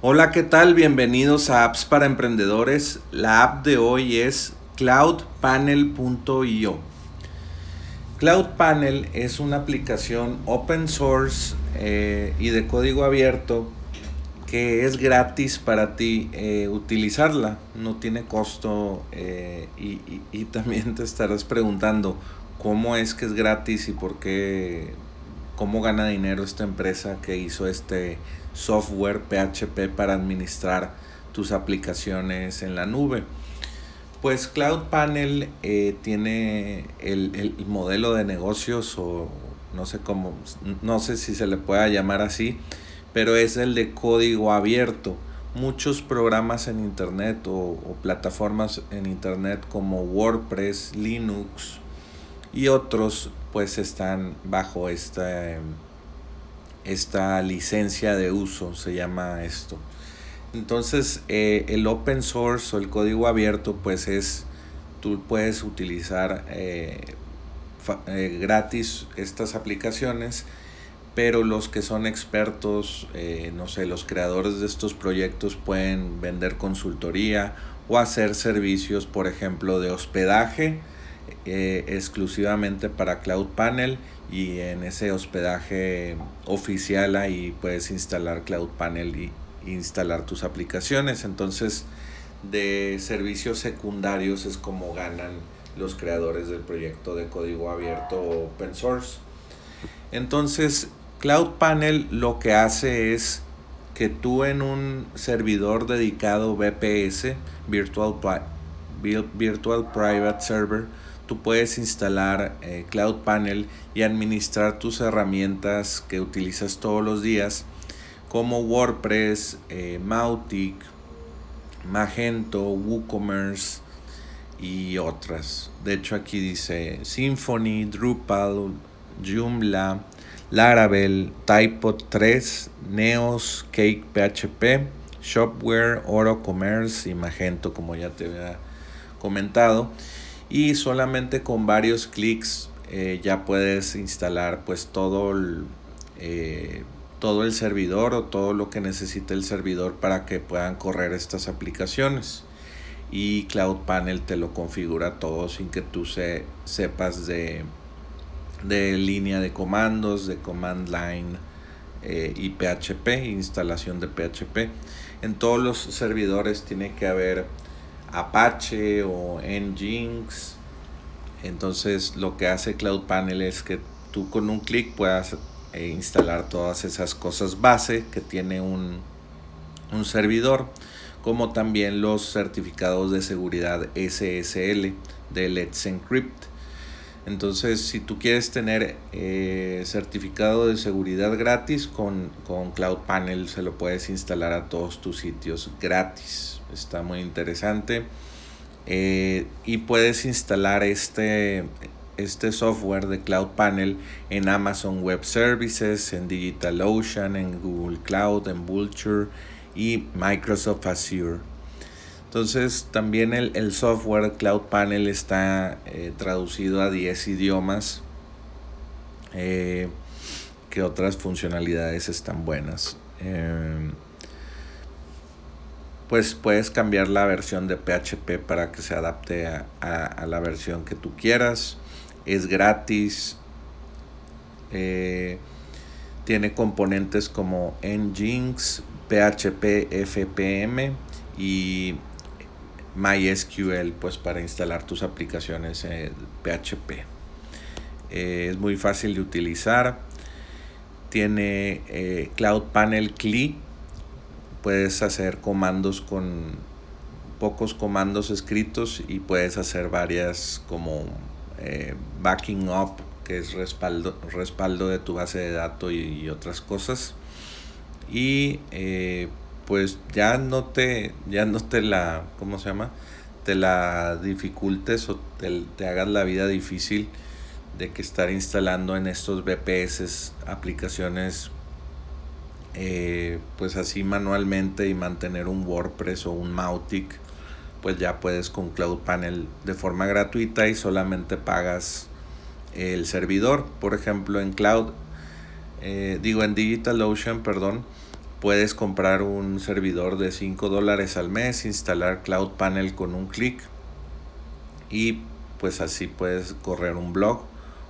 Hola, ¿qué tal? Bienvenidos a Apps para Emprendedores. La app de hoy es cloudpanel.io. CloudPanel es una aplicación open source eh, y de código abierto que es gratis para ti eh, utilizarla, no tiene costo eh, y, y, también te estarás preguntando cómo es que es gratis y por qué, cómo gana dinero esta empresa que hizo este software PHP para administrar tus aplicaciones en la nube. Pues Cloud Panel eh, tiene el, el, modelo de negocios o no sé cómo, no sé si se le pueda llamar así, pero es el de código abierto. Muchos programas en Internet o, plataformas en Internet como WordPress, Linux y otros pues están bajo esta, esta licencia de uso, se llama esto. Entonces eh, el open source o el código abierto pues es, tú puedes utilizar eh, eh, gratis estas aplicaciones pero los que son expertos, no sé, los creadores de estos proyectos pueden vender consultoría o hacer servicios, por ejemplo, de hospedaje eh, exclusivamente para Cloud Panel y en ese hospedaje oficial ahí puedes instalar Cloud Panel y instalar tus aplicaciones. Entonces, de servicios secundarios es como ganan los creadores del proyecto de código abierto open source. Entonces, Cloud Panel lo que hace es que tú en un servidor dedicado VPS, Virtual, Virtual Private Server, tú puedes instalar eh, Cloud Panel y administrar tus herramientas que utilizas todos los días, como WordPress, eh, Mautic, Magento, WooCommerce y otras. De hecho, aquí dice Symfony, Drupal, Joomla, Laravel, Typod 3, Neos, Cake PHP, Shopware, Oro Commerce y Magento, como ya te había comentado. Y solamente con varios clics eh, ya puedes instalar pues todo el, eh, todo el servidor o todo lo que necesite el servidor para que puedan correr estas aplicaciones. Y Cloud Panel te lo configura todo sin que tú se, sepas de de línea de comandos, de command line eh, y PHP, instalación de PHP. En todos los servidores tiene que haber Apache o Nginx. Entonces lo que hace Cloud Panel es que tú con un clic puedas eh, instalar todas esas cosas base que tiene un, un servidor, como también los certificados de seguridad SSL de Let's Encrypt entonces, si tú quieres tener eh, certificado de seguridad gratis con, Cloud Panel, se lo puedes instalar a todos tus sitios gratis. Está muy interesante. Eh, y puedes instalar este, este software de Cloud Panel en Amazon Web Services, en DigitalOcean, en Google Cloud, en Vulture y Microsoft Azure. Entonces también el, software Cloud Panel está eh, traducido a 10 idiomas. Eh, que otras funcionalidades están buenas. Em, pues puedes cambiar la versión de PHP para que se adapte a, la versión que tú quieras. Es gratis. Eh, tiene componentes como Nginx, PHP, FPM y MySQL pues para instalar tus aplicaciones en PHP. Eh, es muy fácil de utilizar. Tiene eh, Cloud Panel CLI. Puedes hacer comandos con pocos comandos escritos y puedes hacer varias como eh, backing up, que es respaldo, respaldo de tu base de datos y, otras cosas. Y pues ya no te, ya no te la, ¿cómo se llama? Te la dificultes o te, hagas la vida difícil de que estar instalando en estos VPS aplicaciones eh, pues así manualmente y mantener un WordPress o un Mautic pues ya puedes con Cloud Panel de forma gratuita y solamente pagas el servidor por ejemplo en Cloud eh, digo en DigitalOcean perdón Puedes comprar un servidor de 5 dólares al mes, instalar Cloud Panel con un clic y pues así puedes correr un blog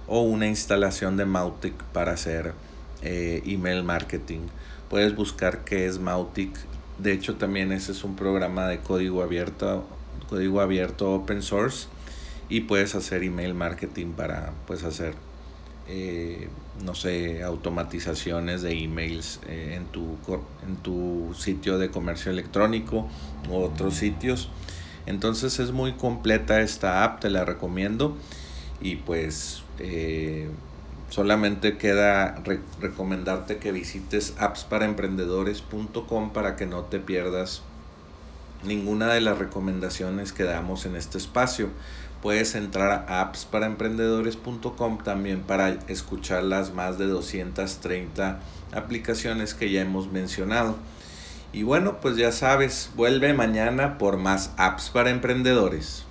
o una instalación de Mautic para hacer eh, email marketing. Puedes buscar qué es Mautic. De hecho también ese es un programa de código abierto, código abierto open source y puedes hacer email marketing para pues hacer eh, no sé, automatizaciones de emails eh, en, tu, en tu sitio de comercio electrónico u otros sitios. Entonces es muy completa esta app, te la recomiendo. Y pues eh, solamente queda recomendarte que visites appsparaemprendedores.com para que no te pierdas ninguna de las recomendaciones que damos en este espacio puedes entrar a appsparaemprendedores.com también para escuchar las más de 230 aplicaciones que ya hemos mencionado. Y bueno, pues ya sabes, vuelve mañana por más apps para emprendedores.